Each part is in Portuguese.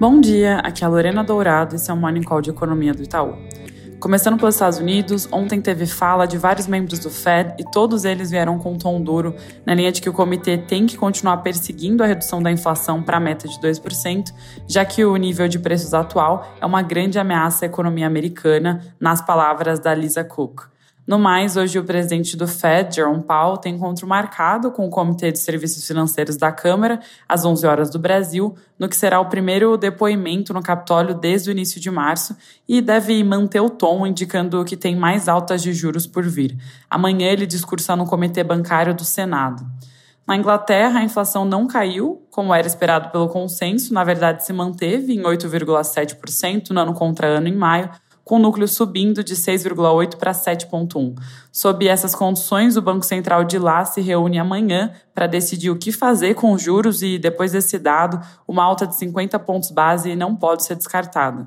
Bom dia, aqui é a Lorena Dourado e esse é o Morning Call de Economia do Itaú. Começando pelos Estados Unidos, ontem teve fala de vários membros do Fed e todos eles vieram com um tom duro, na linha de que o comitê tem que continuar perseguindo a redução da inflação para a meta de 2%, já que o nível de preços atual é uma grande ameaça à economia americana, nas palavras da Lisa Cook. No mais, hoje o presidente do Fed, Jerome Powell, tem encontro marcado com o Comitê de Serviços Financeiros da Câmara, às 11 horas do Brasil, no que será o primeiro depoimento no Capitólio desde o início de março e deve manter o tom, indicando que tem mais altas de juros por vir. Amanhã ele discursa no Comitê Bancário do Senado. Na Inglaterra, a inflação não caiu, como era esperado pelo consenso, na verdade se manteve em 8,7% no ano contra ano em maio, com o núcleo subindo de 6,8 para 7,1. Sob essas condições, o Banco Central de lá se reúne amanhã para decidir o que fazer com os juros e, depois desse dado, uma alta de 50 pontos base não pode ser descartada.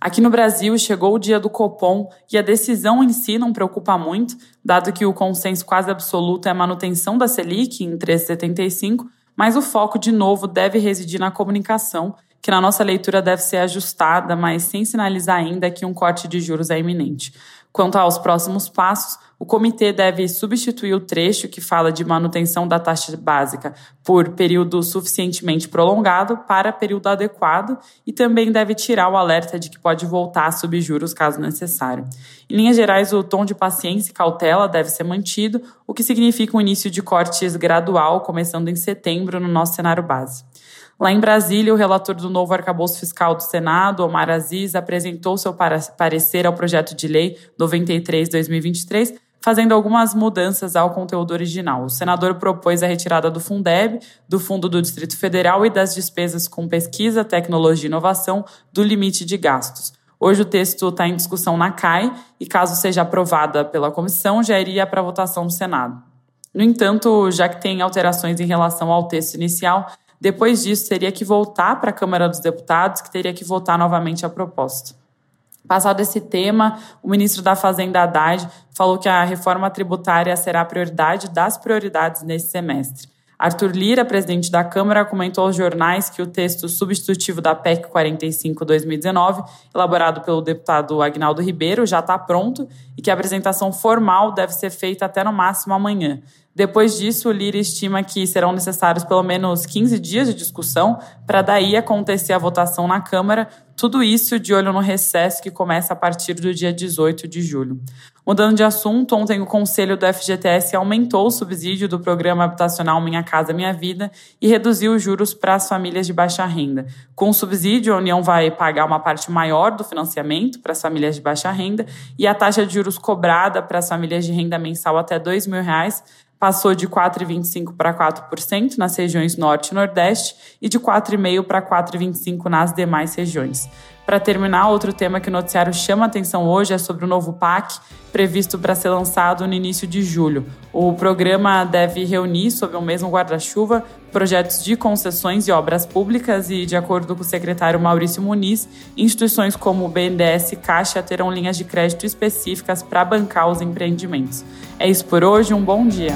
Aqui no Brasil, chegou o dia do Copom e a decisão em si não preocupa muito, dado que o consenso quase absoluto é a manutenção da Selic em 3,75, mas o foco, de novo, deve residir na comunicação que na nossa leitura deve ser ajustada, mas sem sinalizar ainda que um corte de juros é iminente. Quanto aos próximos passos, o comitê deve substituir o trecho que fala de manutenção da taxa básica por período suficientemente prolongado para período adequado e também deve tirar o alerta de que pode voltar a subir juros caso necessário. Em linhas gerais, o tom de paciência e cautela deve ser mantido, o que significa um início de cortes gradual, começando em setembro no nosso cenário base. Lá em Brasília, o relator do novo arcabouço fiscal do Senado, Omar Aziz, apresentou seu parecer ao projeto de lei 93-2023, fazendo algumas mudanças ao conteúdo original. O senador propôs a retirada do Fundeb, do Fundo do Distrito Federal e das despesas com pesquisa, tecnologia e inovação do limite de gastos. Hoje o texto está em discussão na CAI e, caso seja aprovada pela comissão, já iria para votação no Senado. No entanto, já que tem alterações em relação ao texto inicial, depois disso, teria que voltar para a Câmara dos Deputados, que teria que votar novamente a proposta. Passado esse tema, o ministro da Fazenda Haddad falou que a reforma tributária será a prioridade das prioridades nesse semestre. Arthur Lira, presidente da Câmara, comentou aos jornais que o texto substitutivo da PEC 45-2019, elaborado pelo deputado Agnaldo Ribeiro, já está pronto e que a apresentação formal deve ser feita até no máximo amanhã. Depois disso, o Lira estima que serão necessários pelo menos 15 dias de discussão para daí acontecer a votação na Câmara, tudo isso de olho no recesso que começa a partir do dia 18 de julho. Mudando de assunto, ontem o Conselho do FGTS aumentou o subsídio do programa habitacional Minha Casa Minha Vida e reduziu os juros para as famílias de baixa renda. Com o subsídio, a União vai pagar uma parte maior do financiamento para as famílias de baixa renda e a taxa de juros cobrada para as famílias de renda mensal até 2 mil reais passou de 4,25% para 4% nas regiões Norte e Nordeste e de 4,5% para 4,25% nas demais regiões. Para terminar, outro tema que o noticiário chama atenção hoje é sobre o novo PAC, previsto para ser lançado no início de julho. O programa deve reunir, sob o mesmo guarda-chuva, projetos de concessões e obras públicas e, de acordo com o secretário Maurício Muniz, instituições como o BNDES e Caixa terão linhas de crédito específicas para bancar os empreendimentos. É isso por hoje, um bom dia.